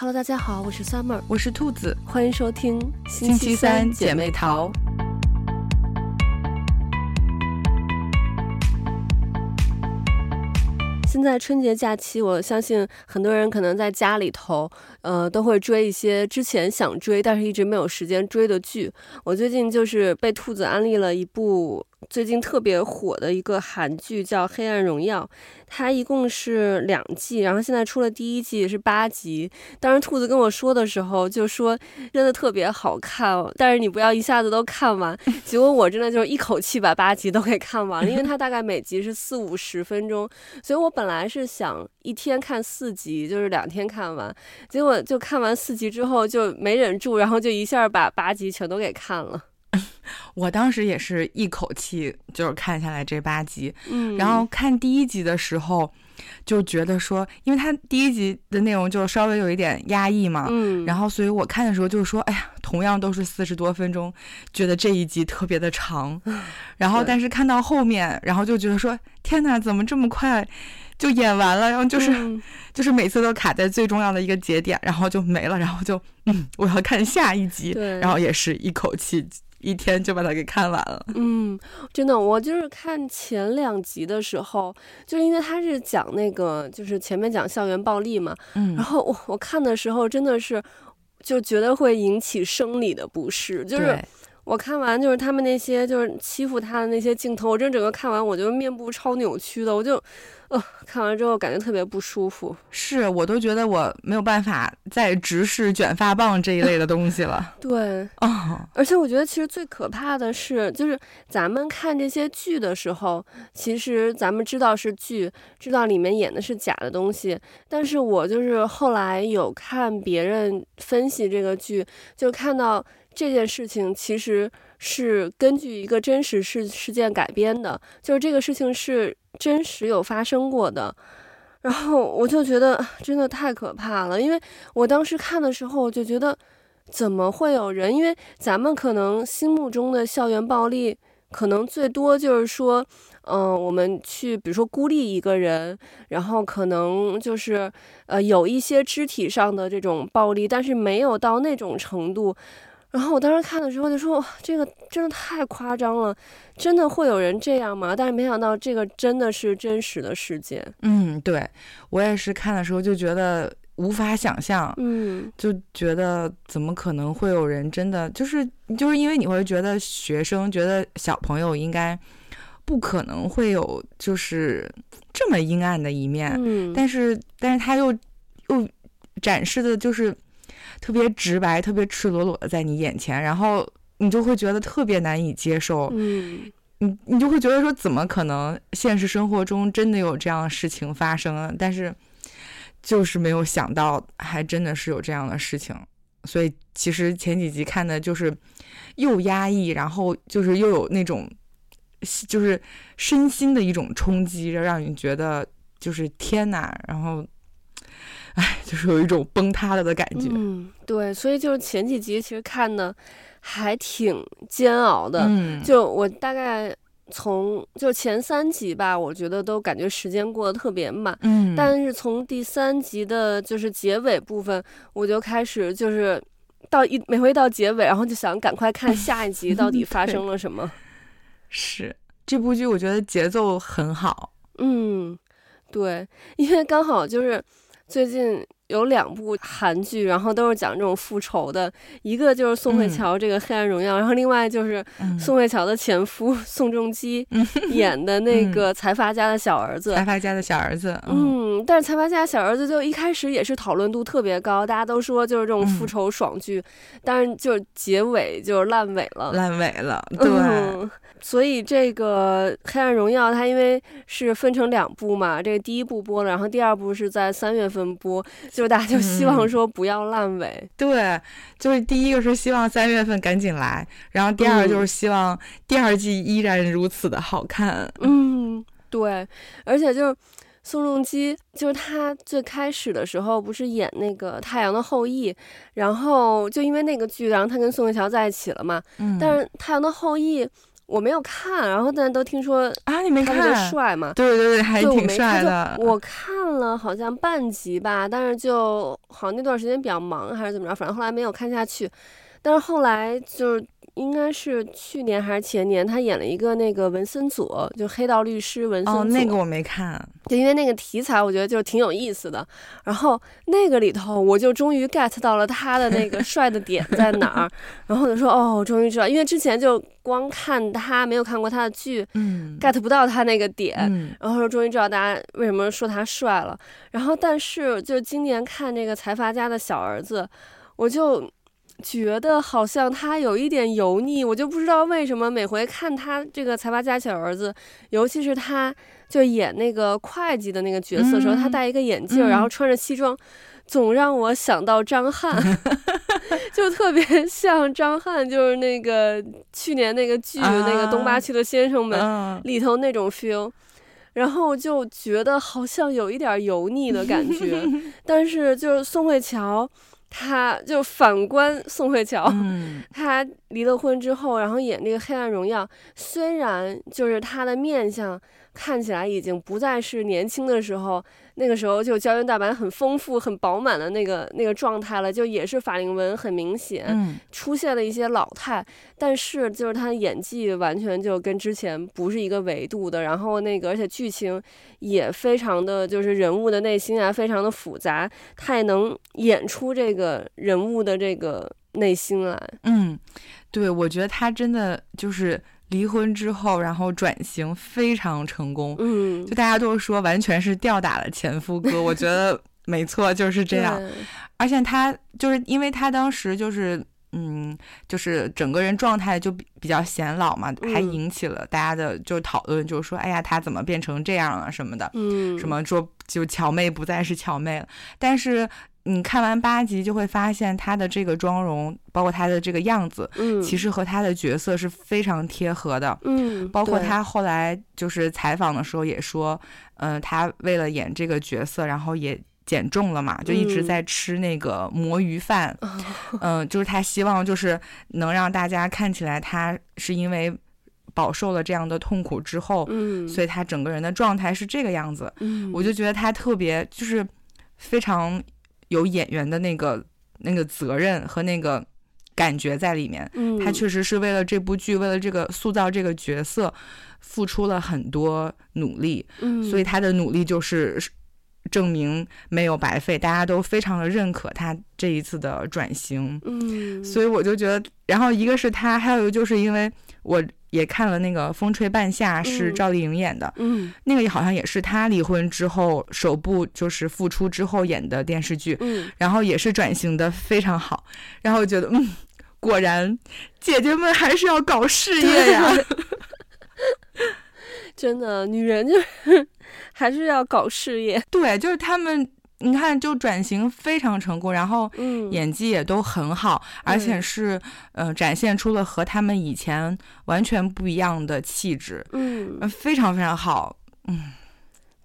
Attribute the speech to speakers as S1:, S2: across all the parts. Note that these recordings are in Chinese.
S1: Hello，大家好，我是 Summer，
S2: 我是兔子，
S1: 欢迎收听
S2: 星期三姐妹淘。
S1: 现在春节假期，我相信很多人可能在家里头，呃，都会追一些之前想追但是一直没有时间追的剧。我最近就是被兔子安利了一部。最近特别火的一个韩剧叫《黑暗荣耀》，它一共是两季，然后现在出了第一季是八集。当时兔子跟我说的时候就说真的特别好看，但是你不要一下子都看完。结果我真的就是一口气把八集都给看完了，因为它大概每集是四五十分钟，所以我本来是想一天看四集，就是两天看完。结果就看完四集之后就没忍住，然后就一下把八集全都给看了。
S2: 我当时也是一口气就是看下来这八集，
S1: 嗯，
S2: 然后看第一集的时候就觉得说，因为它第一集的内容就稍微有一点压抑嘛，
S1: 嗯，
S2: 然后所以我看的时候就是说，哎呀，同样都是四十多分钟，觉得这一集特别的长，然后但是看到后面，然后就觉得说，天哪，怎么这么快就演完了？然后就是、嗯、就是每次都卡在最重要的一个节点，然后就没了，然后就嗯，我要看下一集，然后也是一口气。一天就把它给看完了。
S1: 嗯，真的，我就是看前两集的时候，就是因为他是讲那个，就是前面讲校园暴力嘛。
S2: 嗯。
S1: 然后我我看的时候真的是，就觉得会引起生理的不适。就是我看完就是他们那些就是欺负他的那些镜头，我真整个看完，我就面部超扭曲的，我就。呃，看完之后感觉特别不舒服，
S2: 是我都觉得我没有办法再直视卷发棒这一类的东西了。
S1: 对，
S2: 哦，
S1: 而且我觉得其实最可怕的是，就是咱们看这些剧的时候，其实咱们知道是剧，知道里面演的是假的东西，但是我就是后来有看别人分析这个剧，就看到这件事情其实是根据一个真实事事件改编的，就是这个事情是。真实有发生过的，然后我就觉得真的太可怕了，因为我当时看的时候，我就觉得怎么会有人？因为咱们可能心目中的校园暴力，可能最多就是说，嗯、我们去比如说孤立一个人，然后可能就是呃有一些肢体上的这种暴力，但是没有到那种程度。然后我当时看的时候就说，哇，这个真的太夸张了，真的会有人这样吗？但是没想到这个真的是真实的事件。
S2: 嗯，对，我也是看的时候就觉得无法想象，
S1: 嗯，
S2: 就觉得怎么可能会有人真的就是就是因为你会觉得学生觉得小朋友应该不可能会有就是这么阴暗的一面，
S1: 嗯，
S2: 但是但是他又又展示的就是。特别直白，特别赤裸裸的在你眼前，然后你就会觉得特别难以接受。
S1: 嗯，
S2: 你你就会觉得说，怎么可能现实生活中真的有这样的事情发生啊？但是就是没有想到，还真的是有这样的事情。所以其实前几集看的就是又压抑，然后就是又有那种就是身心的一种冲击，让你觉得就是天呐，然后。哎，就是有一种崩塌了的感觉。
S1: 嗯，对，所以就是前几集其实看的还挺煎熬的。
S2: 嗯，
S1: 就我大概从就前三集吧，我觉得都感觉时间过得特别慢。
S2: 嗯，
S1: 但是从第三集的就是结尾部分，我就开始就是到一每回到结尾，然后就想赶快看下一集到底 发生了什么。
S2: 是这部剧，我觉得节奏很好。
S1: 嗯，对，因为刚好就是。最近有两部韩剧，然后都是讲这种复仇的，一个就是宋慧乔这个《黑暗荣耀》，嗯，然后另外就是宋慧乔的前夫 宋仲基 演的那个财阀家的小儿子。
S2: 财阀家的小儿子，
S1: 嗯，嗯，但是财阀家小儿子就一开始也是讨论度特别高，大家都说就是这种复仇爽剧，嗯，但是就结尾就烂尾了，
S2: 烂尾了，对。
S1: 嗯所以这个《黑暗荣耀》它因为是分成两部嘛，这个第一部播了，然后第二部是在三月份播，就大家就希望说不要烂尾。
S2: 嗯。对，就是第一个是希望三月份赶紧来，然后第二个就是希望第二季依然如此的好看。
S1: 嗯，对，而且就是宋仲基，就是他最开始的时候不是演那个《太阳的后裔》，然后就因为那个剧，然后他跟宋慧乔在一起了嘛。
S2: 嗯，
S1: 但是《太阳的后裔》。我没有看，然后但都听说
S2: 啊，你没看？
S1: 帅嘛？
S2: 对对对，还挺帅的。
S1: 我，我看了好像半集吧，但是就好像那段时间比较忙还是怎么着，反正后来没有看下去。但是后来就是。应该是去年还是前年，他演了一个那个文森佐，就黑道律师文森佐。哦，
S2: 那个我没看，
S1: 就因为那个题材，我觉得就挺有意思的。然后那个里头，我就终于 get 到了他的那个 帅的点在哪儿。然后我就说，哦，我终于知道，因为之前就光看他，没有看过他的剧，嗯，get 不到他那个点。嗯，然后说终于知道大家为什么说他帅了。然后但是就今年看这个财阀家的小儿子，我就。觉得好像他有一点油腻，我就不知道为什么每回看他这个财阀家小儿子，尤其是他就演那个会计的那个角色的时候，嗯、他戴一个眼镜，然后穿着西装，嗯、总让我想到张翰，就特别 像张翰，就是那个去年那个剧、啊、那个东八区的先生们里头那种 feel，然后就觉得好像有一点油腻的感觉，但是就是宋慧乔。他就反观宋慧乔，嗯、他离了婚之后，然后演这个《黑暗荣耀》，虽然就是他的面相看起来已经不再是年轻的时候。那个时候就胶原蛋白很丰富、很饱满的那个那个状态了，就也是法令纹很明显，嗯、出现了一些老态，但是就是他的演技完全就跟之前不是一个维度的，然后那个而且剧情也非常的就是人物的内心啊，非常的复杂，他也能演出这个人物的这个内心来。
S2: 嗯，对，我觉得他真的就是。离婚之后，然后转型非常成功，嗯，就大家都说完全是吊打了前夫哥，我觉得没错，就是这样。而且他就是因为他当时就是，嗯，就是整个人状态就比比较显老嘛，还引起了大家的就讨论，就是说，哎呀，他怎么变成这样了什么的，嗯，什么说就乔妹不再是乔妹了，但是。你看完八集就会发现他的这个妆容，包括他的这个样子，嗯，其实和他的角色是非常贴合的，嗯，包括他后来就是采访的时候也说，嗯、呃，他为了演这个角色，然后也减重了嘛，就一直在吃那个魔芋饭，嗯、呃，就是他希望就是能让大家看起来他是因为饱受了这样的痛苦之后，嗯，所以他整个人的状态是这个样子，嗯，我就觉得他特别就是非常。有演员的那个那个责任和那个感觉在里面，嗯，他确实是为了这部剧，为了这个塑造这个角色，付出了很多努力，嗯，所以他的努力就是证明没有白费，大家都非常的认可他这一次的转型，嗯，所以我就觉得，然后一个是他，还有一个就是因为我。也看了那个《风吹半夏》，是赵丽颖演的，嗯，嗯，那个好像也是她离婚之后首部就是复出之后演的电视剧，嗯，然后也是转型的非常好，然后觉得嗯，果然姐姐们还是要搞事业呀，
S1: 真的，女人就是还是要搞事业，
S2: 对，就是他们。你看，就转型非常成功，然后演技也都很好，嗯、而且是呃展现出了和他们以前完全不一样的气质，嗯，非常非常好，嗯，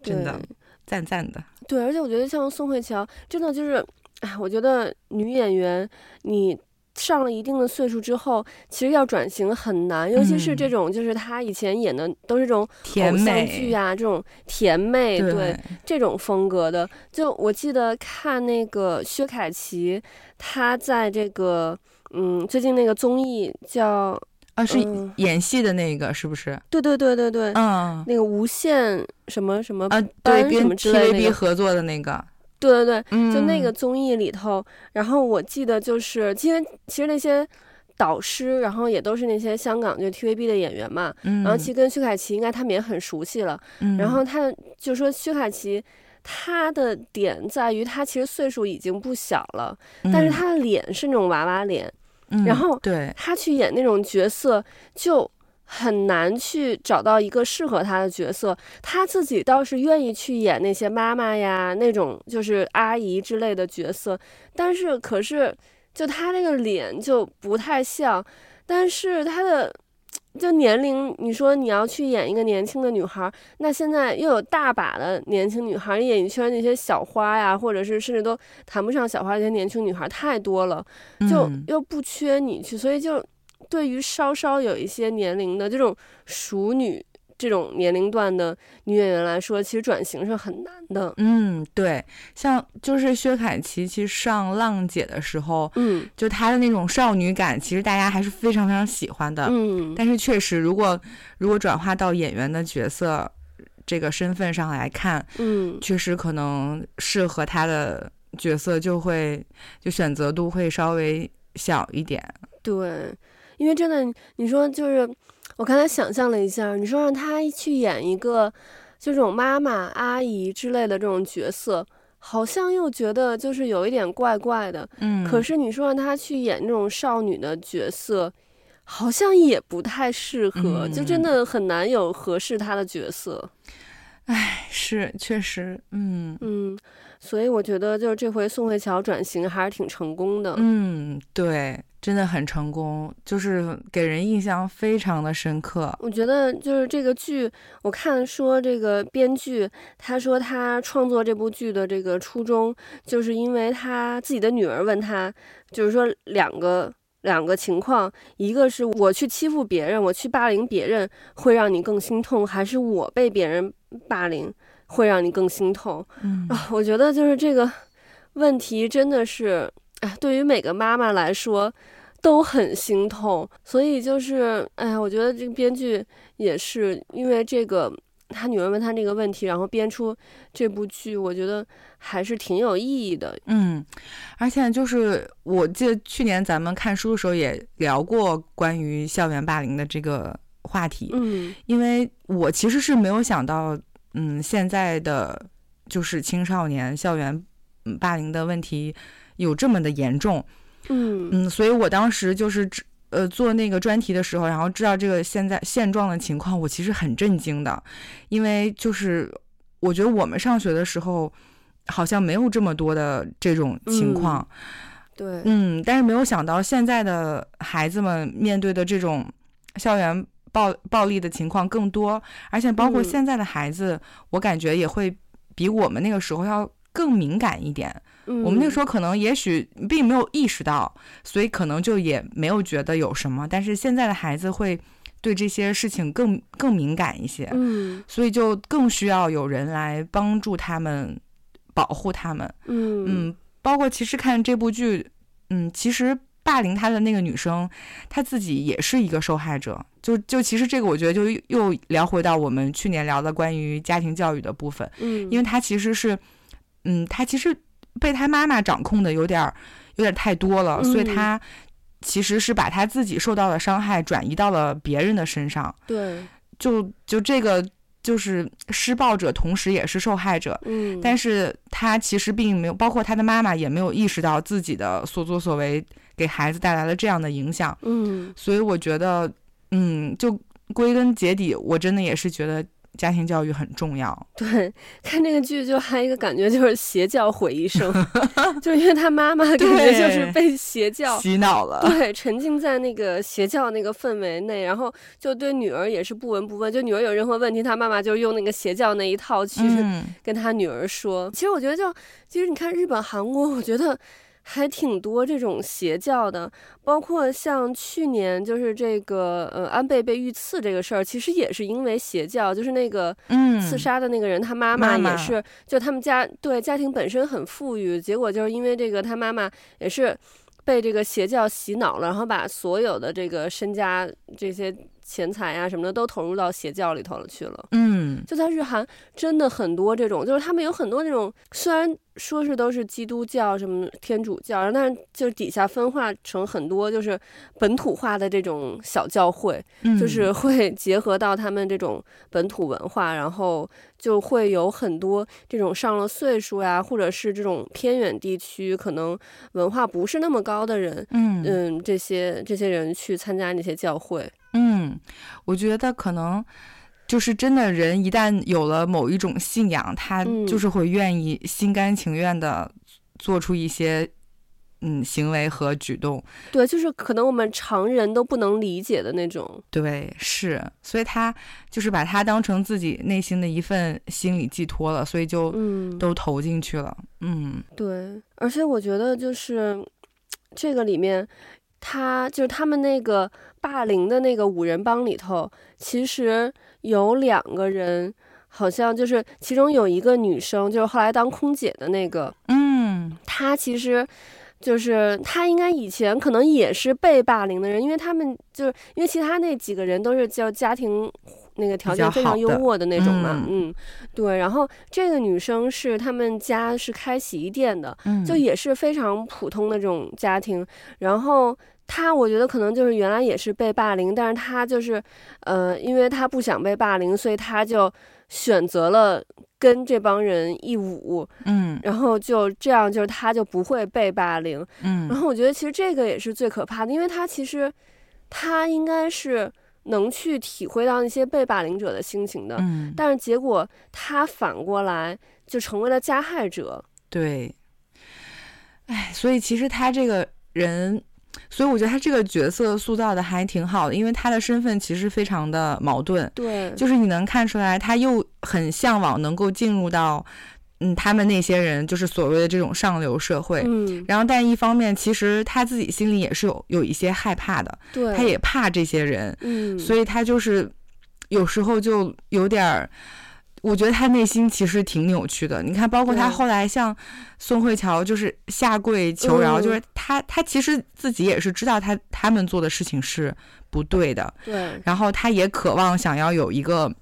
S2: 真的赞赞的。
S1: 对，而且我觉得像宋慧乔，真的就是，哎，我觉得女演员你。上了一定的岁数之后，其实要转型很难，尤其是这种，就是他以前演的都是这种偶像剧啊，这种甜妹，对，对这种风格的。就我记得看那个薛凯琪，她在这个嗯最近那个综艺叫
S2: 啊是演戏的那个是不是？
S1: 对对对对对，嗯，那个无限什么什么
S2: 啊，对，跟 TVB 合作的那个。
S1: 对对对，就那个综艺里头，嗯、然后我记得就是，因为其实那些导师，然后也都是那些香港就 TVB 的演员嘛，嗯、然后其实跟薛凯琪应该他们也很熟悉了，嗯、然后他就说薛凯琪，他的点在于他其实岁数已经不小了，嗯、但是他的脸是那种娃娃脸，嗯、然后对。他去演那种角色就。很难去找到一个适合她的角色，她自己倒是愿意去演那些妈妈呀，那种就是阿姨之类的角色，但是可是就她那个脸就不太像，但是她的就年龄，你说你要去演一个年轻的女孩，那现在又有大把的年轻女孩，演艺圈那些小花呀，或者是甚至都谈不上小花，那些年轻女孩太多了，就又不缺你去，所以就。对于稍稍有一些年龄的这种熟女。这种年龄段的女演员来说，其实转型是很难的。
S2: 嗯，对，像就是薛凯琪，其实上《浪姐》的时候，
S1: 嗯，
S2: 就她的那种少女感，其实大家还是非常非常喜欢的。
S1: 嗯，
S2: 但是确实，如果如果转化到演员的角色这个身份上来看，
S1: 嗯，
S2: 确实可能适合她的角色就会就选择度会稍微小一点。
S1: 对，因为真的，你说就是。我刚才想象了一下，你说让她去演一个就这种妈妈、阿姨之类的这种角色，好像又觉得就是有一点怪怪的。
S2: 嗯，
S1: 可是你说让她去演那种少女的角色，好像也不太适合，
S2: 嗯，
S1: 就真的很难有合适她的角色。
S2: 唉，是确实，嗯
S1: 嗯，所以我觉得就是这回宋慧乔转型还是挺成功的。
S2: 嗯，对。真的很成功，就是给人印象非常的深刻。
S1: 我觉得就是这个剧，我看说这个编剧他说他创作这部剧的这个初衷，就是因为他自己的女儿问他，就是说两个两个情况，一个是我去欺负别人，我去霸凌别人会让你更心痛，还是我被别人霸凌会让你更心痛？
S2: 嗯
S1: 啊，我觉得就是这个问题真的是，哎，对于每个妈妈来说。都很心痛，所以就是，哎呀，我觉得这个编剧也是因为这个，他女儿问他这个问题，然后编出这部剧，我觉得还是挺有意义的。
S2: 嗯，而且就是我记得去年咱们看书的时候也聊过关于校园霸凌的这个话题。
S1: 嗯，
S2: 因为我其实是没有想到，嗯，现在的就是青少年校园霸凌的问题有这么的严重。
S1: 嗯。
S2: 嗯，所以我当时就是呃做那个专题的时候，然后知道这个现在现状的情况，我其实很震惊的，因为就是我觉得我们上学的时候好像没有这么多的这种情况，
S1: 嗯、对，
S2: 嗯，但是没有想到现在的孩子们面对的这种校园暴暴力的情况更多，而且包括现在的孩子，嗯、我感觉也会比我们那个时候要更敏感一点。我们那时候可能也许并没有意识到，所以可能就也没有觉得有什么。但是现在的孩子会对这些事情更更敏感一些，
S1: 嗯，
S2: 所以就更需要有人来帮助他们，保护他们。
S1: 嗯
S2: 嗯，包括其实看这部剧，嗯，其实霸凌他的那个女生，她自己也是一个受害者。就就其实这个，我觉得就又聊回到我们去年聊的关于家庭教育的部分。
S1: 嗯，
S2: 因为她其实是，嗯，她其实。被他妈妈掌控的有点，有点太多了，所以他其实是把他自己受到的伤害转移到了别人的身上。
S1: 对，
S2: 就就这个就是施暴者，同时也是受害者。
S1: 嗯，
S2: 但是他其实并没有，包括他的妈妈也没有意识到自己的所作所为给孩子带来了这样的影响。
S1: 嗯，
S2: 所以我觉得，嗯，就归根结底，我真的也是觉得。家庭教育很重要。
S1: 对，看这个剧就还有一个感觉，就是邪教毁一生，就因为他妈妈感觉就是被邪教
S2: 洗脑了，
S1: 对，沉浸在那个邪教那个氛围内，然后就对女儿也是不闻不问，就女儿有任何问题，他妈妈就用那个邪教那一套去跟他女儿说。嗯、其实我觉得就，就其实你看日本、韩国，我觉得。还挺多这种邪教的，包括像去年就是这个呃安倍被遇刺这个事儿，其实也是因为邪教，就是那个嗯刺杀的那个人，他妈妈也是，就他们家对家庭本身很富裕，结果就是因为这个他妈妈也是被这个邪教洗脑了，然后把所有的这个身家这些。钱财呀、啊、什么的都投入到邪教里头了去了。
S2: 嗯，
S1: 就在日韩，真的很多这种，就是他们有很多那种，虽然说是都是基督教什么天主教，但是就是底下分化成很多就是本土化的这种小教会，
S2: 嗯、
S1: 就是会结合到他们这种本土文化，然后就会有很多这种上了岁数呀，或者是这种偏远地区可能文化不是那么高的人，
S2: 嗯
S1: 嗯，这些这些人去参加那些教会。
S2: 嗯，我觉得可能就是真的人一旦有了某一种信仰，他就是会愿意心甘情愿的做出一些嗯行为和举动。
S1: 对，就是可能我们常人都不能理解的那种。
S2: 对，是，所以他就是把他当成自己内心的一份心理寄托了，所以就都投进去了。嗯，
S1: 对，而且我觉得就是这个里面。他就是他们那个霸凌的那个五人帮里头，其实有两个人，好像就是其中有一个女生，就是后来当空姐的那个，
S2: 嗯，
S1: 她其实。就是他应该以前可能也是被霸凌的人，因为他们就是因为其他那几个人都是叫家庭那个条件非常优渥的那种嘛，嗯，嗯，对。然后这个女生是他们家是开洗衣店的，嗯，就也是非常普通的这种家庭。然后她我觉得可能就是原来也是被霸凌，但是他就是呃，因为他不想被霸凌，所以他就选择了。跟这帮人一舞，
S2: 嗯，
S1: 然后就这样，就是他就不会被霸凌，
S2: 嗯，
S1: 然后我觉得其实这个也是最可怕的，因为他其实他应该是能去体会到那些被霸凌者的心情的，
S2: 嗯，
S1: 但是结果他反过来就成为了加害者，
S2: 对，哎，所以其实他这个人。所以我觉得他这个角色塑造的还挺好的，因为他的身份其实非常的矛盾。
S1: 对，
S2: 就是你能看出来，他又很向往能够进入到，嗯，他们那些人就是所谓的这种上流社会。
S1: 嗯。
S2: 然后，但一方面，其实他自己心里也是有有一些害怕的。
S1: 对。
S2: 他也怕这些人。
S1: 嗯。
S2: 所以他就是有时候就有点。我觉得他内心其实挺扭曲的。你看，包括他后来向宋慧乔就是下跪求饶，就是他他其实自己也是知道他他们做的事情是不对的。
S1: 对。
S2: 然后他也渴望想要有一个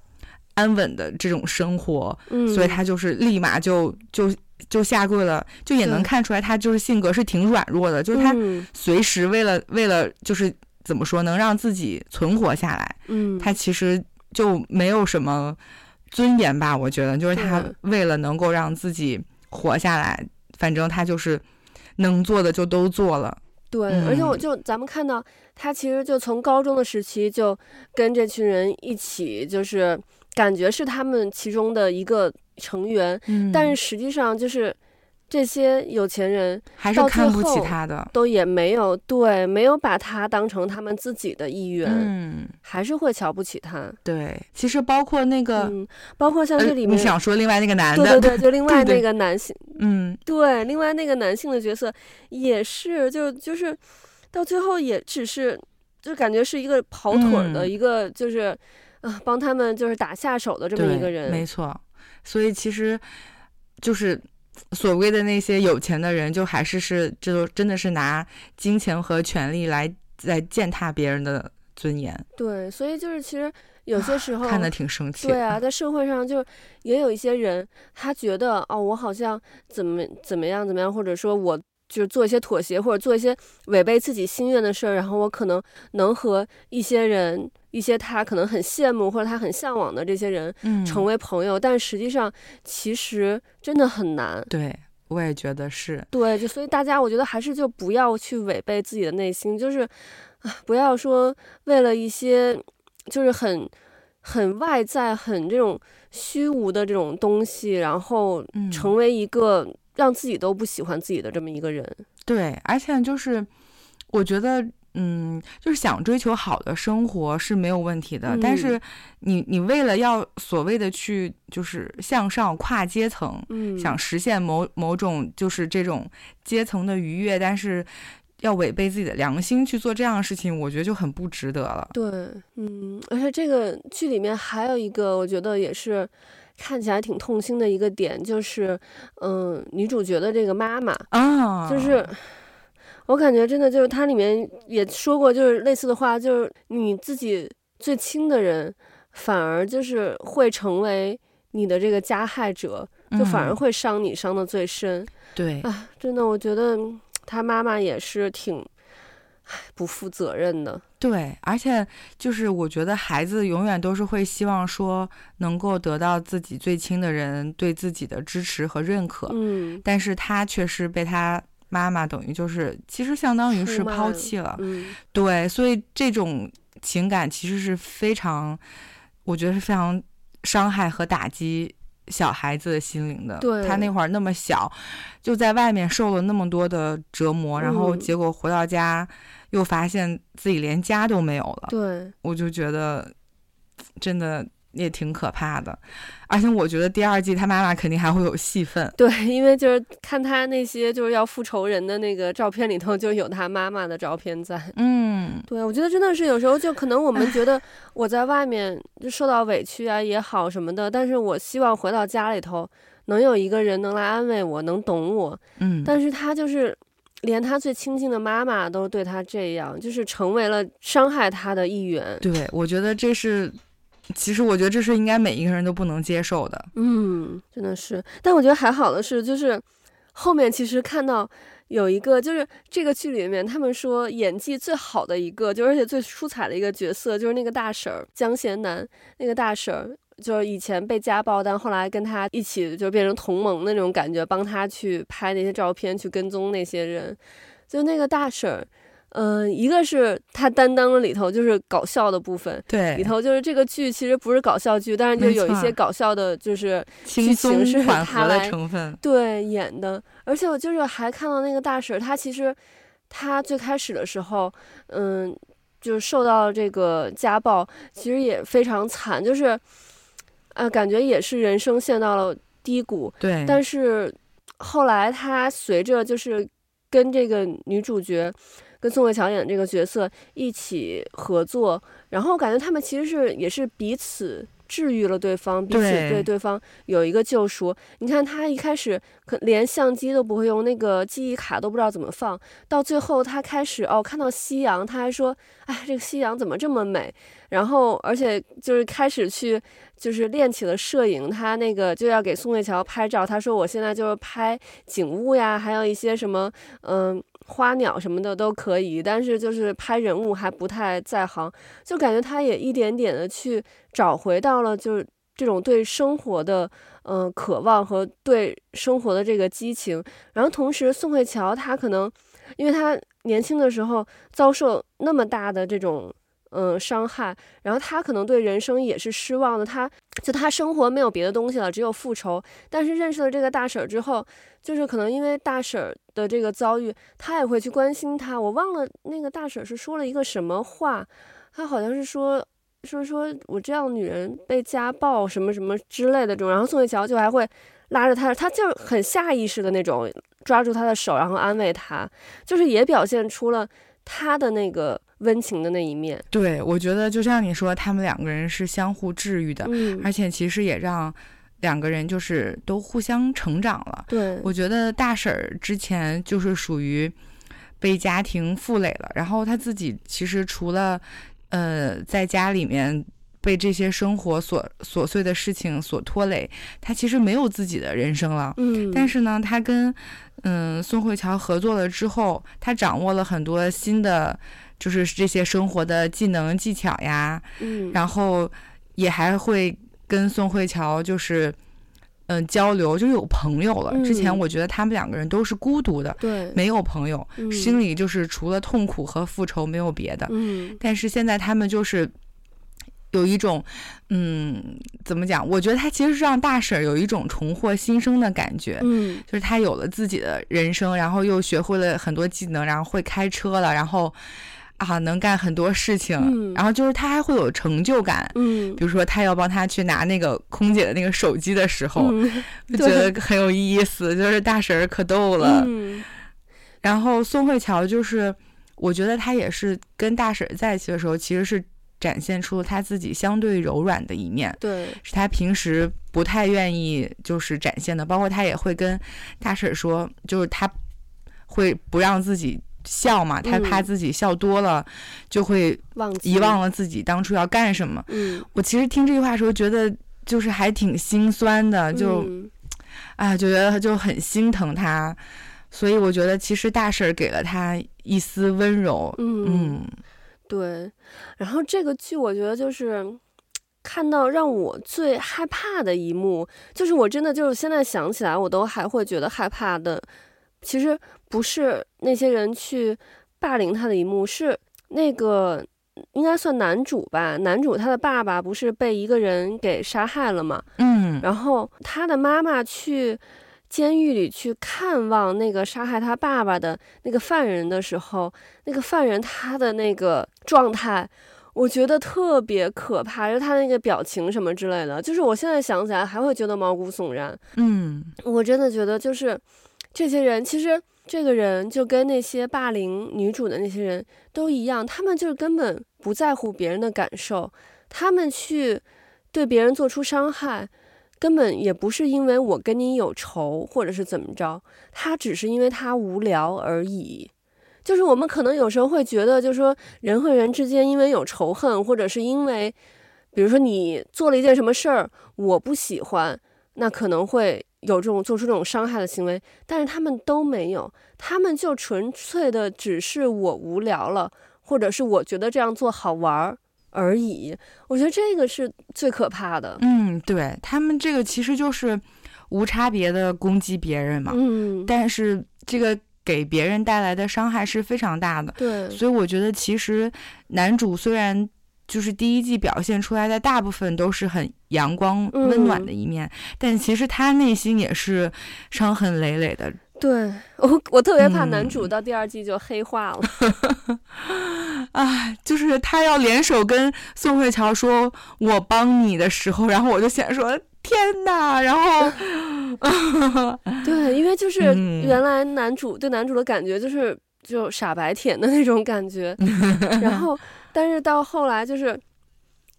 S2: 安稳的这种生活，
S1: 嗯，
S2: 所以他就是立马就就就下跪了。就也能看出来，他就是性格是挺软弱的，就是他随时为了为了就是怎么说能让自己存活下来，
S1: 嗯，
S2: 他其实就没有什么。尊严吧，我觉得就是他为了能够让自己活下来，反正他就是能做的就都做了。
S1: 对，而且我就咱们看到他其实就从高中的时期就跟这群人一起，就是感觉是他们其中的一个成员，
S2: 嗯，
S1: 但是实际上就是。这些有钱人
S2: 还是看不起他的，
S1: 都也没有对，没有把他当成他们自己的一员，
S2: 嗯，
S1: 还是会瞧不起他。
S2: 对，其实包括那个，
S1: 嗯、包括像这里面、
S2: 呃，你想说另外那个男的，
S1: 对对对，就另 外那个男性，
S2: 嗯，
S1: 对，另外那个男性的角色也是，就就是到最后也只是，就感觉是一个跑腿的、嗯、一个，就是啊、呃，帮他们就是打下手的这么一个人，
S2: 没错。所以其实就是。所谓的那些有钱的人，就还是是，这都真的是拿金钱和权力来来践踏别人的尊严。
S1: 对，所以就是其实有些时候、
S2: 啊、看得挺生气。
S1: 对啊，在社会上就也有一些人，他觉得哦，我好像怎么怎么样怎么样，或者说我就是做一些妥协，或者做一些违背自己心愿的事儿，然后我可能能和一些人。一些他可能很羡慕或者他很向往的这些人，成为朋友，嗯，但实际上其实真的很难。
S2: 对，我也觉得是。
S1: 对，就所以大家，我觉得还是就不要去违背自己的内心，就是啊，不要说为了一些就是很很外在、很这种虚无的这种东西，然后成为一个让自己都不喜欢自己的这么一个人。
S2: 嗯，对，而且就是我觉得。嗯，就是想追求好的生活是没有问题的，嗯、但是你你为了要所谓的去就是向上跨阶层，
S1: 嗯，
S2: 想实现某某种就是这种阶层的愉悦，但是要违背自己的良心去做这样的事情，我觉得就很不值得了。
S1: 对，嗯，而且这个剧里面还有一个我觉得也是看起来挺痛心的一个点，就是嗯，女主角的这个妈妈
S2: 啊，
S1: 就是。我感觉真的就是它里面也说过，就是类似的话，就是你自己最亲的人，反而就是会成为你的这个加害者，就反而会伤你伤的最深。
S2: 嗯、对
S1: 啊，真的，我觉得他妈妈也是挺不负责任的。
S2: 对，而且就是我觉得孩子永远都是会希望说能够得到自己最亲的人对自己的支持和认可。
S1: 嗯，
S2: 但是他却是被他。妈妈等于就是，其实相当于是抛弃了，
S1: 嗯，
S2: 对，所以这种情感其实是非常，我觉得是非常伤害和打击小孩子的心灵的。
S1: 对，
S2: 他那会儿那么小，就在外面受了那么多的折磨，然后结果回到家又发现自己连家都没有了。
S1: 对，
S2: 我就觉得真的也挺可怕的。而且我觉得第二季他妈妈肯定还会有戏份。
S1: 对，因为就是看他那些就是要复仇人的那个照片里头就有他妈妈的照片在。
S2: 嗯，
S1: 对，我觉得真的是有时候就可能我们觉得我在外面就受到委屈啊也好什么的，但是我希望回到家里头能有一个人能来安慰我，能懂我。
S2: 嗯，
S1: 但是他就是。连他最亲近的妈妈都对他这样，就是成为了伤害他的一员。
S2: 对，我觉得这是，其实我觉得这是应该每一个人都不能接受的。
S1: 嗯，真的是。但我觉得还好的是，就是后面其实看到有一个，就是这个剧里面他们说演技最好的一个，就而且最出彩的一个角色，就是那个大婶儿江贤南那个大婶。就是以前被家暴，但后来跟他一起就变成同盟的那种感觉，帮他去拍那些照片，去跟踪那些人。就那个大婶儿，嗯、呃，一个是他担当了里头就是搞笑的部分，
S2: 对，
S1: 里头就是这个剧其实不是搞笑剧，但是就有一些搞笑的，就是剧情是他来
S2: 成分
S1: 对演的。而且我就是还看到那个大婶，她其实她最开始的时候，嗯，就是受到这个家暴，其实也非常惨，就是。呃，感觉也是人生陷到了低谷。
S2: 对，
S1: 但是后来她随着就是跟这个女主角，跟宋慧乔演的这个角色一起合作，然后感觉他们其实是也是彼此。治愈了对方，并且对对方有一个救赎。你看他一开始可连相机都不会用，那个记忆卡都不知道怎么放，到最后他开始哦，看到夕阳，他还说：“哎，这个夕阳怎么这么美？”然后而且就是开始去就是练起了摄影，他那个就要给宋慧乔拍照。他说：“我现在就是拍景物呀，还有一些什么嗯。”花鸟什么的都可以，但是就是拍人物还不太在行，就感觉他也一点点的去找回到了就是这种对生活的嗯、渴望和对生活的这个激情。然后同时宋慧乔她可能因为她年轻的时候遭受那么大的这种嗯、伤害，然后她可能对人生也是失望的。她就她生活没有别的东西了，只有复仇。但是认识了这个大婶之后。就是可能因为大婶的这个遭遇，他也会去关心他。我忘了那个大婶是说了一个什么话，他好像是说说说我这样女人被家暴什么什么之类的这种。然后宋慧乔就还会拉着她，她就很下意识的那种抓住她的手，然后安慰她，就是也表现出了她的那个温情的那一面。
S2: 对，我觉得就像你说，他们两个人是相互治愈的，
S1: 嗯，
S2: 而且其实也让。两个人就是都互相成长了。
S1: 对，
S2: 我觉得大婶儿之前就是属于被家庭负累了，然后她自己其实除了呃在家里面被这些生活琐琐碎的事情所拖累，他其实没有自己的人生了。
S1: 嗯，
S2: 但是呢，他跟嗯宋慧乔合作了之后，他掌握了很多新的就是这些生活的技能技巧呀。
S1: 嗯，
S2: 然后也还会。跟宋慧乔就是，嗯、呃，交流就有朋友了。之前我觉得他们两个人都是孤独的，
S1: 对、嗯，
S2: 没有朋友，
S1: 嗯、
S2: 心里就是除了痛苦和复仇没有别的。
S1: 嗯，
S2: 但是现在他们就是有一种，嗯，怎么讲？我觉得他其实是让大婶有一种重获新生的感觉。
S1: 嗯，
S2: 就是他有了自己的人生，然后又学会了很多技能，然后会开车了，然后。啊，能干很多事情，
S1: 嗯，
S2: 然后就是他还会有成就感，
S1: 嗯，
S2: 比如说他要帮他去拿那个空姐的那个手机的时候，
S1: 嗯，
S2: 就觉得很有意思，就是大婶儿可逗了。
S1: 嗯，
S2: 然后宋慧乔就是，我觉得他也是跟大婶在一起的时候，其实是展现出了他自己相对柔软的一面，
S1: 对，
S2: 是他平时不太愿意就是展现的，包括他也会跟大婶说，就是他会不让自己。笑嘛，他怕自己笑多了，就会遗忘了自己当初要干什么。
S1: 嗯，
S2: 我其实听这句话的时候，觉得就是还挺心酸的，就，
S1: 嗯、
S2: 啊，就觉得就很心疼他。所以我觉得，其实大婶儿给了他一丝温柔。
S1: 嗯，
S2: 嗯，
S1: 对。然后这个剧，我觉得就是看到让我最害怕的一幕，就是我真的就是现在想起来，我都还会觉得害怕的。其实不是那些人去霸凌他的一幕，是那个应该算男主吧。男主他的爸爸不是被一个人给杀害了嘛？
S2: 嗯，
S1: 然后他的妈妈去监狱里去看望那个杀害他爸爸的那个犯人的时候，那个犯人他的那个状态，我觉得特别可怕，就他那个表情什么之类的，就是我现在想起来还会觉得毛骨悚然。
S2: 嗯，
S1: 我真的觉得就是这些人，其实这个人就跟那些霸凌女主的那些人都一样，他们就是根本不在乎别人的感受，他们去对别人做出伤害，根本也不是因为我跟你有仇或者是怎么着，他只是因为他无聊而已。就是我们可能有时候会觉得，就是说人和人之间因为有仇恨，或者是因为，比如说你做了一件什么事儿，我不喜欢，那可能会有这种做出这种伤害的行为。但是他们都没有，他们就纯粹的只是我无聊了，或者是我觉得这样做好玩而已。我觉得这个是最可怕的。
S2: 嗯，对，他们这个其实就是无差别的攻击别人嘛。
S1: 嗯，
S2: 但是这个。给别人带来的伤害是非常大的，
S1: 对，
S2: 所以我觉得其实男主虽然就是第一季表现出来的大部分都是很阳光温暖的一面，嗯、但其实他内心也是伤痕累累的。
S1: 对，我我特别怕男主到第二季就黑化了。
S2: 啊、嗯，就是他要联手跟宋慧乔说“我帮你”的时候，然后我就想说。天呐，然后，
S1: 对，因为就是原来男主对男主的感觉就是就傻白甜的那种感觉，然后但是到后来就是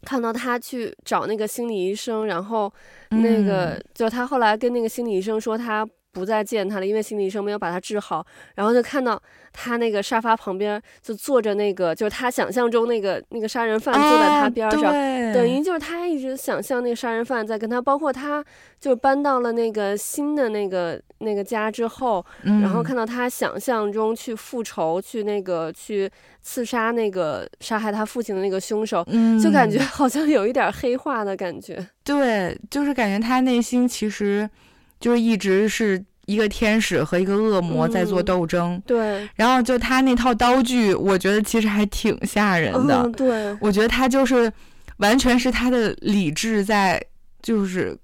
S1: 看到他去找那个心理医生，然后那个就他后来跟那个心理医生说他。不再见他了，因为心理医生没有把他治好。然后就看到他那个沙发旁边就坐着那个，就是他想象中那个那个杀人犯坐在他边上，啊、等于就是他一直想象那个杀人犯在跟他，包括他就搬到了那个新的那个那个家之后，
S2: 嗯、
S1: 然后看到他想象中去复仇，去那个去刺杀那个杀害他父亲的那个凶手，
S2: 嗯、
S1: 就感觉好像有一点黑化的感觉。
S2: 对，就是感觉他内心其实。就是一直是一个天使和一个恶魔在做斗争，
S1: 嗯、对。
S2: 然后就他那套刀具，我觉得其实还挺吓人的。
S1: 嗯、对，
S2: 我觉得他就是完全是他的理智在，就是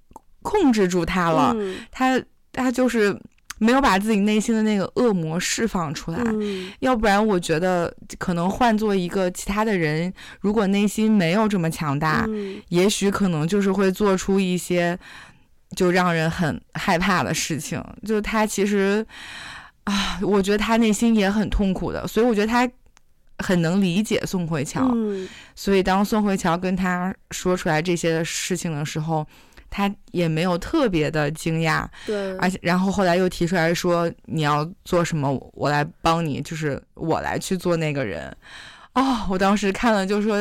S2: 控制住他了。
S1: 嗯、
S2: 他他就是没有把自己内心的那个恶魔释放出来。
S1: 嗯、
S2: 要不然，我觉得可能换做一个其他的人，如果内心没有这么强大，
S1: 嗯、
S2: 也许可能就是会做出一些。就让人很害怕的事情，就他其实啊，我觉得他内心也很痛苦的，所以我觉得他很能理解宋慧乔。
S1: 嗯，
S2: 所以当宋慧乔跟他说出来这些事情的时候，他也没有特别的惊讶。
S1: 对，
S2: 而且然后后来又提出来说，你要做什么，我来帮你，就是我来去做那个人。哦，我当时看了就说。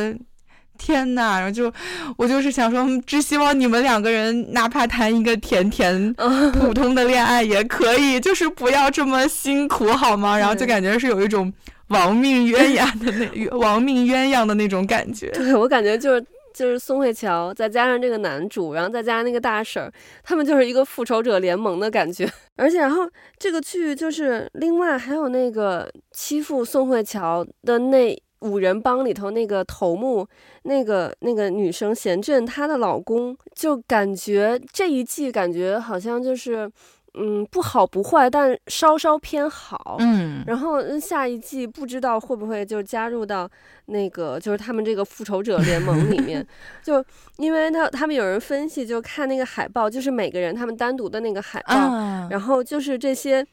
S2: 天呐，然后就我就是想说，只希望你们两个人哪怕谈一个甜甜普通的恋爱也可以，就是不要这么辛苦好吗？然后就感觉是有一种亡命鸳鸯的那亡命鸳鸯的那种感觉。
S1: 对，我感觉就是就是宋慧乔再加上这个男主，然后再加上那个大婶，他们就是一个复仇者联盟的感觉。而且然后这个剧就是另外还有那个欺负宋慧乔的那。五人帮里头那个头目，那个那个女生贤镇，她的老公就感觉这一季感觉好像就是，嗯，不好不坏，但稍稍偏好。
S2: 嗯，
S1: 然后下一季不知道会不会就加入到那个就是他们这个复仇者联盟里面，就因为他他们有人分析，就看那个海报，就是每个人他们单独的那个海报，
S2: 啊、
S1: 然后就是这些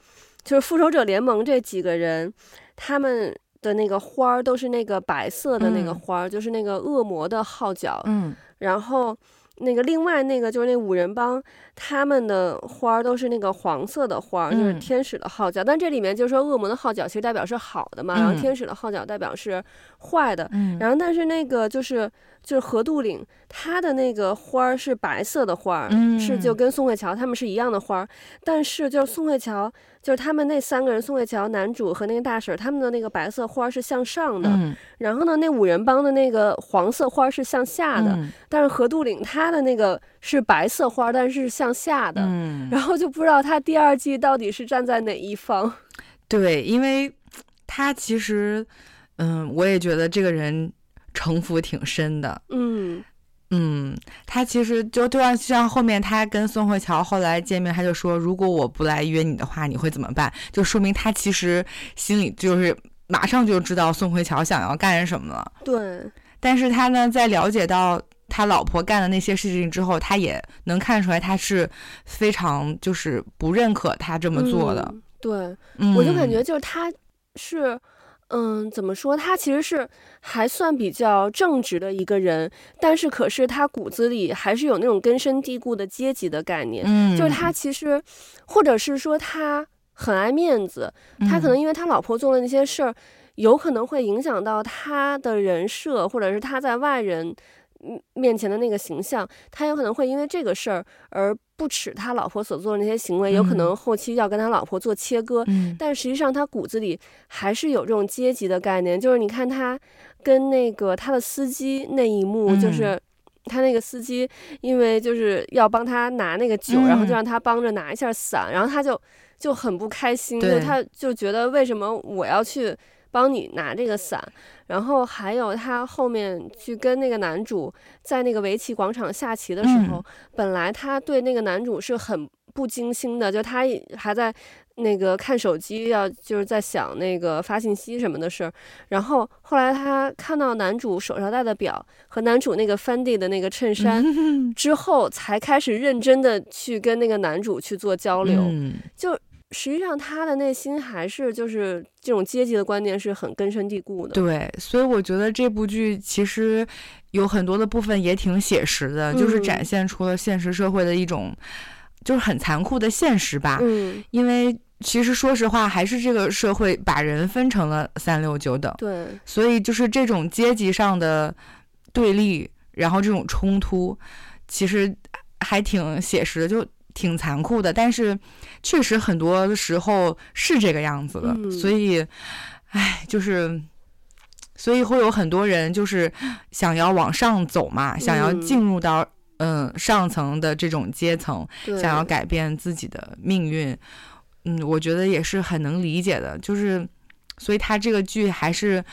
S1: 就是复仇者联盟这几个人，他们。的那个花儿都是那个白色的那个花儿，嗯、就是那个恶魔的号角。
S2: 嗯，
S1: 然后那个另外那个就是那五人帮，他们的花儿都是那个黄色的花儿，就是天使的号角。嗯、但这里面就是说恶魔的号角其实代表是好的嘛，
S2: 嗯、
S1: 然后天使的号角代表是坏的。
S2: 嗯，
S1: 然后但是那个就是就是河渡岭，它的那个花儿是白色的花儿，
S2: 嗯、
S1: 是就跟宋慧乔他们是一样的花儿，但是就是宋慧乔。就是他们那三个人，宋慧乔、男主和那个大婶，他们的那个白色花是向上的，
S2: 嗯、
S1: 然后呢，那五人帮的那个黄色花是向下的，
S2: 嗯、
S1: 但是河渡岭他的那个是白色花，但是是向下的，
S2: 嗯、
S1: 然后就不知道他第二季到底是站在哪一方。
S2: 对，因为他其实，嗯，我也觉得这个人城府挺深的，
S1: 嗯。
S2: 嗯，他其实就就像像后面他跟宋慧乔后来见面，他就说，如果我不来约你的话，你会怎么办？就说明他其实心里就是马上就知道宋慧乔想要干什么了。
S1: 对，
S2: 但是他呢，在了解到他老婆干的那些事情之后，他也能看出来他是非常就是不认可他这么做的。
S1: 嗯、对，
S2: 嗯、
S1: 我就感觉就是他是。嗯，怎么说？他其实是还算比较正直的一个人，但是可是他骨子里还是有那种根深蒂固的阶级的概念。
S2: 嗯，
S1: 就是他其实，或者是说他很爱面子，他可能因为他老婆做了那些事儿，有可能会影响到他的人设，或者是他在外人。面前的那个形象，他有可能会因为这个事儿而不耻他老婆所做的那些行为，有可能后期要跟他老婆做切割。
S2: 嗯，
S1: 但实际上他骨子里还是有这种阶级的概念。就是你看他跟那个他的司机那一幕，就是他那个司机因为就是要帮他拿那个酒，然后就让他帮着拿一下伞，然后他就就很不开心，就他就觉得为什么我要去。帮你拿这个伞，然后还有他后面去跟那个男主在那个围棋广场下棋的时候，嗯、本来他对那个男主是很不经心的，就他还在那个看手机，要就是在想那个发信息什么的事儿。然后后来他看到男主手上戴的表和男主那个 Fendi 的那个衬衫之后，才开始认真的去跟那个男主去做交 流，
S2: 嗯、
S1: 就。实际上，他的内心还是就是这种阶级的观念是很根深蒂固的。
S2: 对，所以我觉得这部剧其实有很多的部分也挺写实的，
S1: 嗯、
S2: 就是展现出了现实社会的一种，就是很残酷的现实吧。
S1: 嗯，
S2: 因为其实说实话，还是这个社会把人分成了三六九等。
S1: 对，
S2: 所以就是这种阶级上的对立，然后这种冲突，其实还挺写实的，就。挺残酷的，但是确实很多时候是这个样子的，
S1: 嗯、
S2: 所以，唉，就是，所以会有很多人就是想要往上走嘛，
S1: 嗯、
S2: 想要进入到嗯上层的这种阶
S1: 层，
S2: 想要改变自己的命运，嗯，我觉得也是很能理解的，就是，所以他这个剧还是，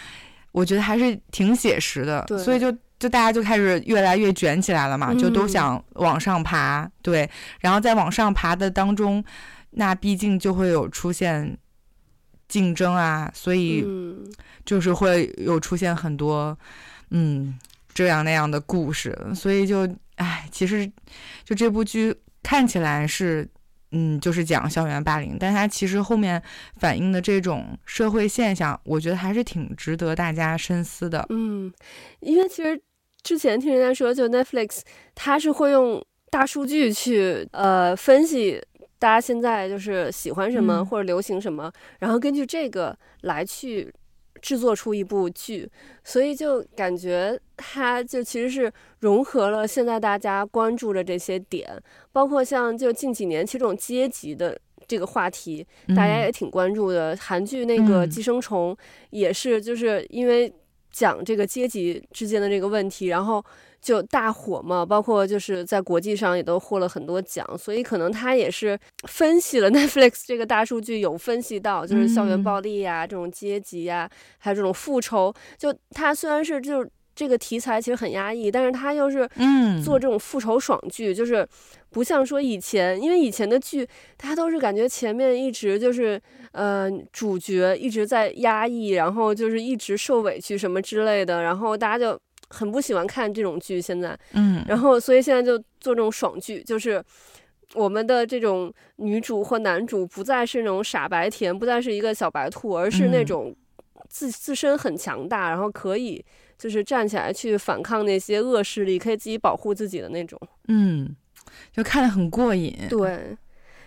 S2: 我觉得还是挺写实的，所以就。就大家就开始越来越卷起来了嘛，就都想往上爬，
S1: 嗯、
S2: 对，然后在往上爬的当中，那毕竟就会有出现竞争啊，所以就是会有出现很多嗯这样那样的故事，所以就唉，其实就这部剧看起来是嗯就是讲校园霸凌，但它其实后面反映的这种社会现象，我觉得还是挺值得大家深思的。
S1: 嗯，因为其实。之前听人家说，就 Netflix，它是会用大数据去呃分析大家现在就是喜欢什么或者流行什么，嗯、然后根据这个来去制作出一部剧，所以就感觉它就其实是融合了现在大家关注的这些点，包括像就近几年其实这种阶级的这个话题，大家也挺关注的。嗯、韩剧那个《寄生虫》也是，就是因为。讲这个阶级之间的这个问题，然后就大火嘛，包括就是在国际上也都获了很多奖，所以可能他也是分析了 Netflix 这个大数据，有分析到就是校园暴力呀、啊，这种阶级呀、啊，还有这种复仇，就他虽然是就是。这个题材其实很压抑，但是他又是嗯做这种复仇爽剧，嗯、就是不像说以前，因为以前的剧他都是感觉前面一直就是呃主角一直在压抑，然后就是一直受委屈什么之类的，然后大家就很不喜欢看这种剧。现在
S2: 嗯，
S1: 然后所以现在就做这种爽剧，就是我们的这种女主或男主不再是那种傻白甜，不再是一个小白兔，而是那种自自身很强大，然后可以。就是站起来去反抗那些恶势力，可以自己保护自己的那种。
S2: 嗯，就看得很过瘾。
S1: 对，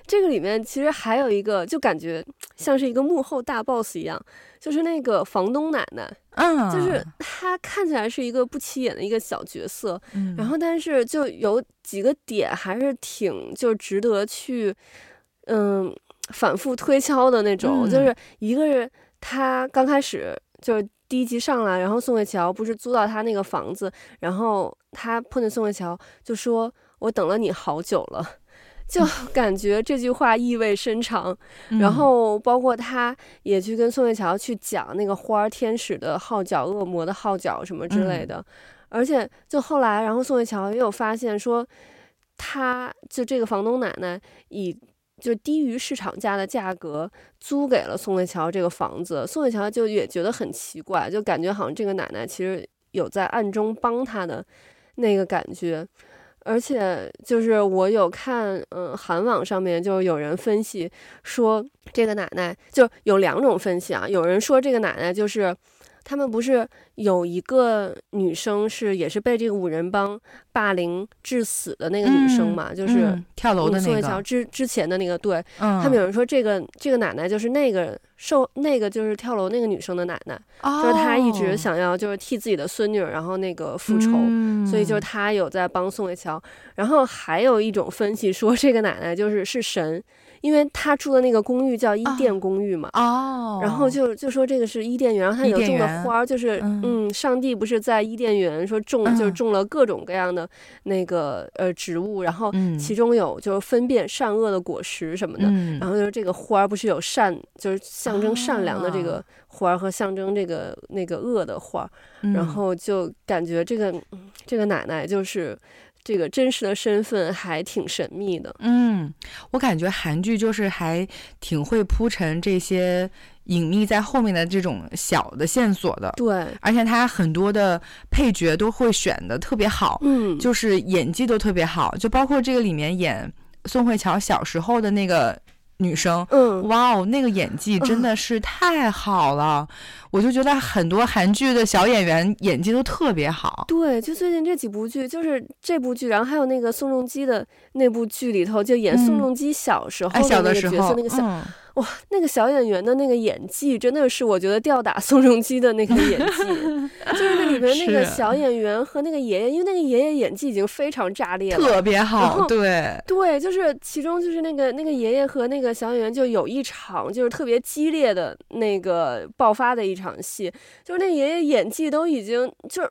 S1: 这个里面其实还有一个，就感觉像是一个幕后大 boss 一样，就是那个房东奶奶。
S2: 嗯，
S1: 就是她看起来是一个不起眼的一个小角色，
S2: 嗯，
S1: 然后但是就有几个点还是挺就值得去嗯反复推敲的那种。
S2: 嗯，
S1: 就是一个是她刚开始就是。第一集上来，然后宋慧乔不是租到他那个房子，然后他碰见宋慧乔就说：“我等了你好久了。”就 感觉这句话意味深长。
S2: 嗯、
S1: 然后包括他也去跟宋慧乔去讲那个花儿天使的号角、恶魔的号角什么之类的，嗯、而且就后来，然后宋慧乔也有发现说，他就这个房东奶奶以。就低于市场价的价格租给了宋慧乔这个房子，宋慧乔就也觉得很奇怪，就感觉好像这个奶奶其实有在暗中帮她的那个感觉。而且就是我有看，嗯，韩网上面就有人分析说，这个奶奶就有两种分析啊。有人说这个奶奶就是，他们不是有一个女生是也是被这个五人帮霸凌致死的那个女生嘛，嗯、就是、嗯、
S2: 跳楼的那个。宋慧乔
S1: 之之前的那个，对，
S2: 嗯、
S1: 他们有人说这个这个奶奶就是那个。受那个就是跳楼那个女生的奶奶，oh. 就是她一直想要就是替自己的孙女，然后那个复仇，嗯、所以就是她有在帮宋慧乔。然后还有一种分析说，这个奶奶就是是神。因为他住的那个公寓叫伊甸公寓嘛，
S2: 哦，
S1: 然后就就说这个是伊甸园，然后他有种的花，就是嗯，嗯，上帝不是在伊甸园说种，嗯、就是种了各种各样的那个呃植物，然后其中有就是分辨善恶的果实什么的，
S2: 嗯、
S1: 然后就是这个花不是有善，就是象征善良的这个花和象征这个那个恶的花，
S2: 嗯、
S1: 然后就感觉这个这个奶奶就是。这个真实的身份还挺神秘的。
S2: 嗯，我感觉韩剧就是还挺会铺陈这些隐秘在后面的这种小的线索的。
S1: 对，
S2: 而且他很多的配角都会选的特别好，
S1: 嗯，
S2: 就是演技都特别好，就包括这个里面演宋慧乔小时候的那个。女生，
S1: 嗯，
S2: 哇哦，那个演技真的是太好了，嗯、我就觉得很多韩剧的小演员演技都特别好。
S1: 对，就最近这几部剧，就是这部剧，然后还有那个宋仲基的那部剧里头，就演宋仲基小时候的那个角色，
S2: 嗯、
S1: 那个小。
S2: 嗯
S1: 哇，那个小演员的那个演技真的是我觉得吊打宋仲基的那个演技，就是那里面那个小演员和那个爷爷，因为那个爷爷演技已经非常炸裂了，
S2: 特别好，对
S1: 对，就是其中就是那个那个爷爷和那个小演员就有一场就是特别激烈的那个爆发的一场戏，就是那爷爷演技都已经就是。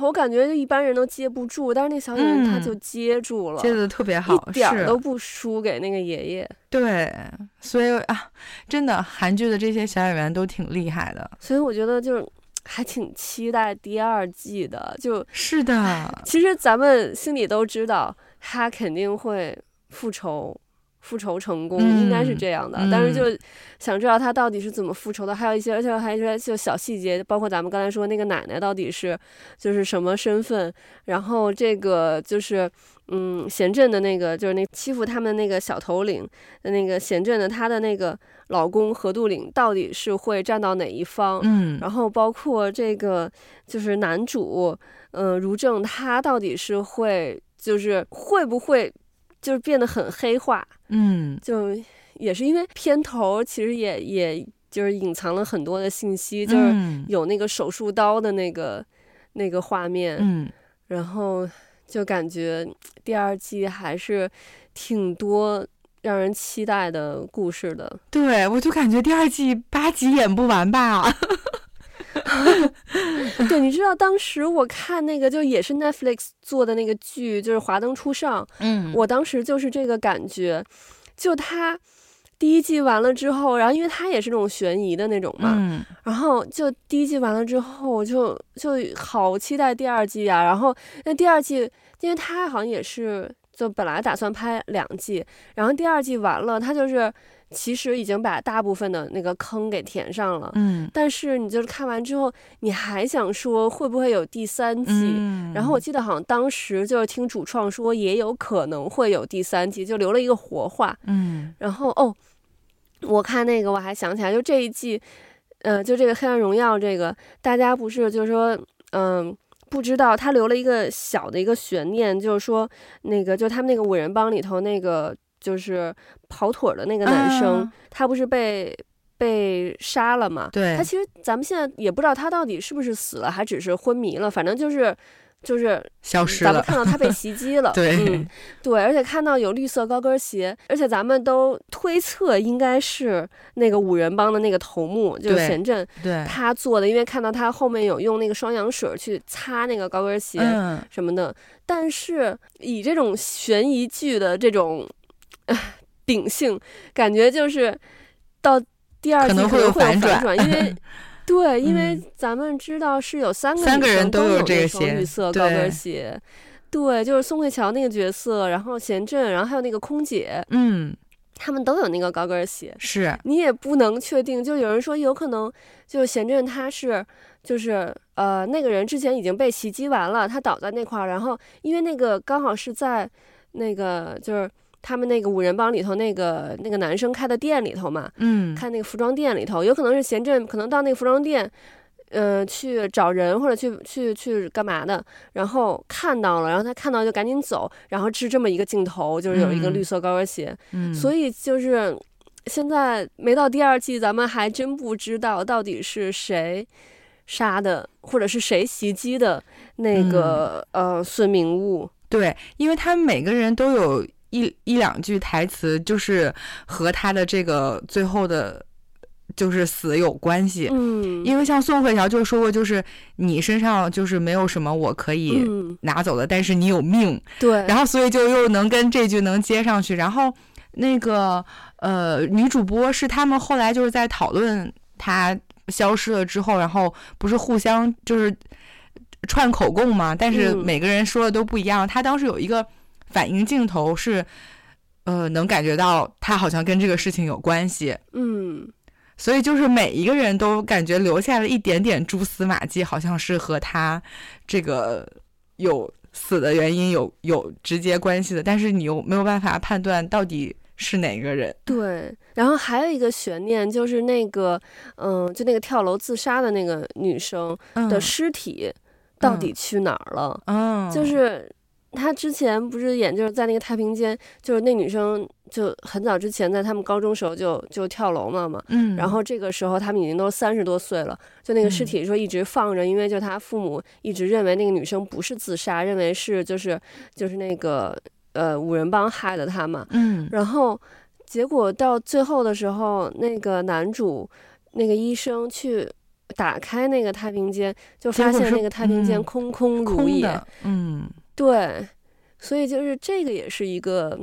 S1: 我感觉就一般人都接不住，但是那小演员他就接住了，
S2: 嗯、接的特别好，
S1: 一点都不输给那个爷爷。
S2: 对，所以啊，真的韩剧的这些小演员都挺厉害的，
S1: 所以我觉得就是还挺期待第二季的。就是
S2: 的，
S1: 其实咱们心里都知道他肯定会复仇。复仇成功应该是这样的，嗯、但是就想知道他到底是怎么复仇的，嗯、还有一些，而且还有一些就小细节，包括咱们刚才说那个奶奶到底是就是什么身份，然后这个就是嗯贤镇的那个就是那欺负他们那个小头领的那个贤镇的他的那个老公何度岭到底是会站到哪一方，
S2: 嗯，
S1: 然后包括这个就是男主嗯、呃、如正他到底是会就是会不会。就是变得很黑化，
S2: 嗯，
S1: 就也是因为片头其实也也就是隐藏了很多的信息，就是有那个手术刀的那个那个画面，
S2: 嗯，
S1: 然后就感觉第二季还是挺多让人期待的故事的。
S2: 对，我就感觉第二季八集演不完吧。
S1: 对，你知道当时我看那个就也是 Netflix 做的那个剧，就是《华灯初上》。
S2: 嗯，
S1: 我当时就是这个感觉，就他第一季完了之后，然后因为他也是那种悬疑的那种嘛，
S2: 嗯，
S1: 然后就第一季完了之后我，就就好期待第二季啊。然后那第二季，因为他好像也是就本来打算拍两季，然后第二季完了，他就是。其实已经把大部分的那个坑给填上了，
S2: 嗯，
S1: 但是你就是看完之后，你还想说会不会有第三季？
S2: 嗯，
S1: 然后我记得好像当时就是听主创说也有可能会有第三季，就留了一个活话，
S2: 嗯，
S1: 然后哦，我看那个我还想起来，就这一季，呃，就这个《黑暗荣耀》这个，大家不是就是说，嗯，不知道他留了一个小的一个悬念，就是说那个就他们那个五人帮里头那个。就是跑腿的那个男生，嗯、他不是被被杀了嘛？
S2: 对，
S1: 他其实咱们现在也不知道他到底是不是死了，还只是昏迷了。反正就是就是
S2: 消失了。
S1: 咱们看到他被 袭击了，
S2: 对、
S1: 嗯、对，而且看到有绿色高跟鞋，而且咱们都推测应该是那个五人帮的那个头目，就是贤镇，
S2: 对，
S1: 他做的，因为看到他后面有用那个双氧水去擦那个高跟鞋什么的。嗯、但是以这种悬疑剧的这种。秉性感觉就是到第二季可能会有反转，因为 对，因为咱们知道是有三个
S2: 三个人都有这个
S1: 双绿色高跟鞋，对，就是宋慧乔那个角色，然后贤振，然后还有那个空姐，
S2: 嗯，
S1: 他们都有那个高跟鞋，
S2: 是
S1: 你也不能确定。就有人说有可能，就是贤振他是就是呃那个人之前已经被袭击完了，他倒在那块儿，然后因为那个刚好是在那个就是他们那个五人帮里头那个那个男生开的店里头嘛，
S2: 嗯，
S1: 开那个服装店里头，有可能是贤镇可能到那个服装店。嗯、呃，去找人或者去去去干嘛的，然后看到了，然后他看到就赶紧走，然后是这么一个镜头，就是有一个绿色高跟鞋，
S2: 嗯，
S1: 所以就是现在没到第二季，咱们还真不知道到底是谁杀的，或者是谁袭击的那个、嗯、呃孙明悟。
S2: 对，因为他们每个人都有一一两句台词，就是和他的这个最后的。就是死有关系，
S1: 嗯，
S2: 因为像宋慧乔就说过，就是你身上就是没有什么我可以拿走的，嗯、但是你有命，
S1: 对，
S2: 然后所以就又能跟这句能接上去，然后那个呃女主播是他们后来就是在讨论她消失了之后，然后不是互相就是串口供嘛，但是每个人说的都不一样，她、嗯、当时有一个反应镜头是呃能感觉到他好像跟这个事情有关系，
S1: 嗯。
S2: 所以就是每一个人都感觉留下了一点点蛛丝马迹，好像是和他这个有死的原因有有直接关系的，但是你又没有办法判断到底是哪个人。
S1: 对，然后还有一个悬念就是那个，嗯，就那个跳楼自杀的那个女生的尸体到底去哪儿了？
S2: 嗯，
S1: 就是。他之前不是演就是在那个太平间，就是那女生就很早之前在他们高中时候就就跳楼了嘛，
S2: 嗯，
S1: 然后这个时候他们已经都三十多岁了，就那个尸体说一直放着，因为就他父母一直认为那个女生不是自杀，认为是就是就是那个呃五人帮害的他嘛，
S2: 嗯，
S1: 然后结果到最后的时候，那个男主那个医生去打开那个太平间，就发现那个太平间空空如也，
S2: 嗯。
S1: 对，所以就是这个也是一个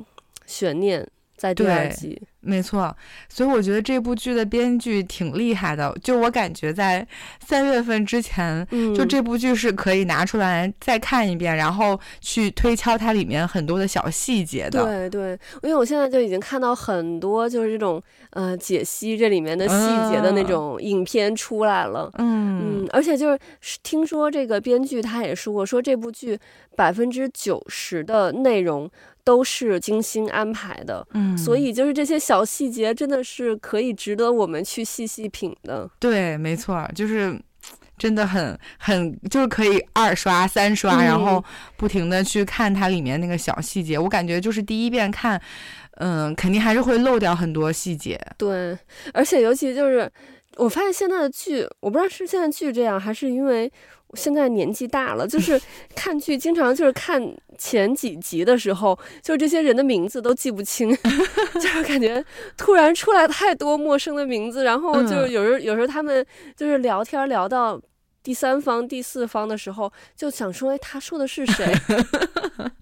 S1: 悬念，在第二季。
S2: 没错，所以我觉得这部剧的编剧挺厉害的。就我感觉，在三月份之前，
S1: 嗯，
S2: 就这部剧是可以拿出来再看一遍，然后去推敲它里面很多的小细节的。
S1: 对对，因为我现在就已经看到很多就是这种呃解析这里面的细节的那种影片出来了。
S2: 嗯
S1: 嗯，而且就是听说这个编剧他也说过，说这部剧百分之九十的内容。都是精心安排的，
S2: 嗯，
S1: 所以就是这些小细节真的是可以值得我们去细细品的。
S2: 对，没错，就是真的很很就是可以二刷三刷，嗯，然后不停的去看它里面那个小细节。我感觉就是第一遍看，嗯，肯定还是会漏掉很多细节。
S1: 对，而且尤其就是我发现现在的剧，我不知道是现在剧这样，还是因为。现在年纪大了，就是 看剧经常就是看前几集的时候，就是这些人的名字都记不清，就是感觉突然出来太多陌生的名字，然后就是有时候有时候他们就是聊天聊到第三方、第四方的时候，就想说，哎，他说的是谁？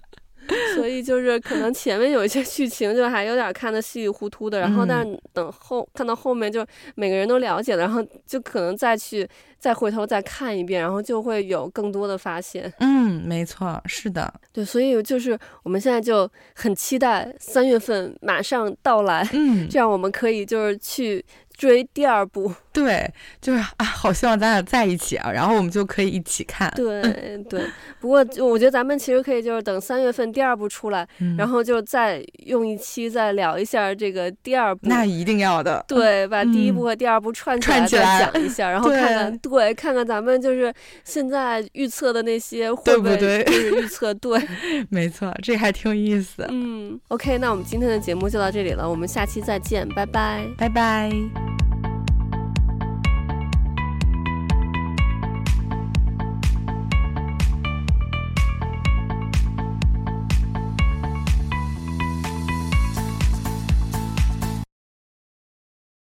S1: 所以就是可能前面有一些剧情就还有点看的稀里糊涂的，然后但是等后看到后面就每个人都了解了，然后就可能再去再回头再看一遍，然后就会有更多的发现。
S2: 嗯，没错，是的，
S1: 对，所以就是我们现在就很期待三月份马上到来，
S2: 嗯，这
S1: 样我们可以就是去。追第二部，
S2: 对，就是啊，好希望咱俩在一起啊，然后我们就可以一起看。
S1: 对对，不过我觉得咱们其实可以就是等三月份第二部出来，
S2: 嗯、
S1: 然后就再用一期再聊一下这个第二部。
S2: 那一定要的。
S1: 对，把第一部和第二部串起来再讲一下，
S2: 嗯、
S1: 然 后看看对，对，看看咱们就是现在预测的那些会不会就是
S2: 预测对 没错，这还挺有意思。
S1: 嗯，OK，那我们今天的节目就到这里了，我们下期再见，拜拜，
S2: 拜拜。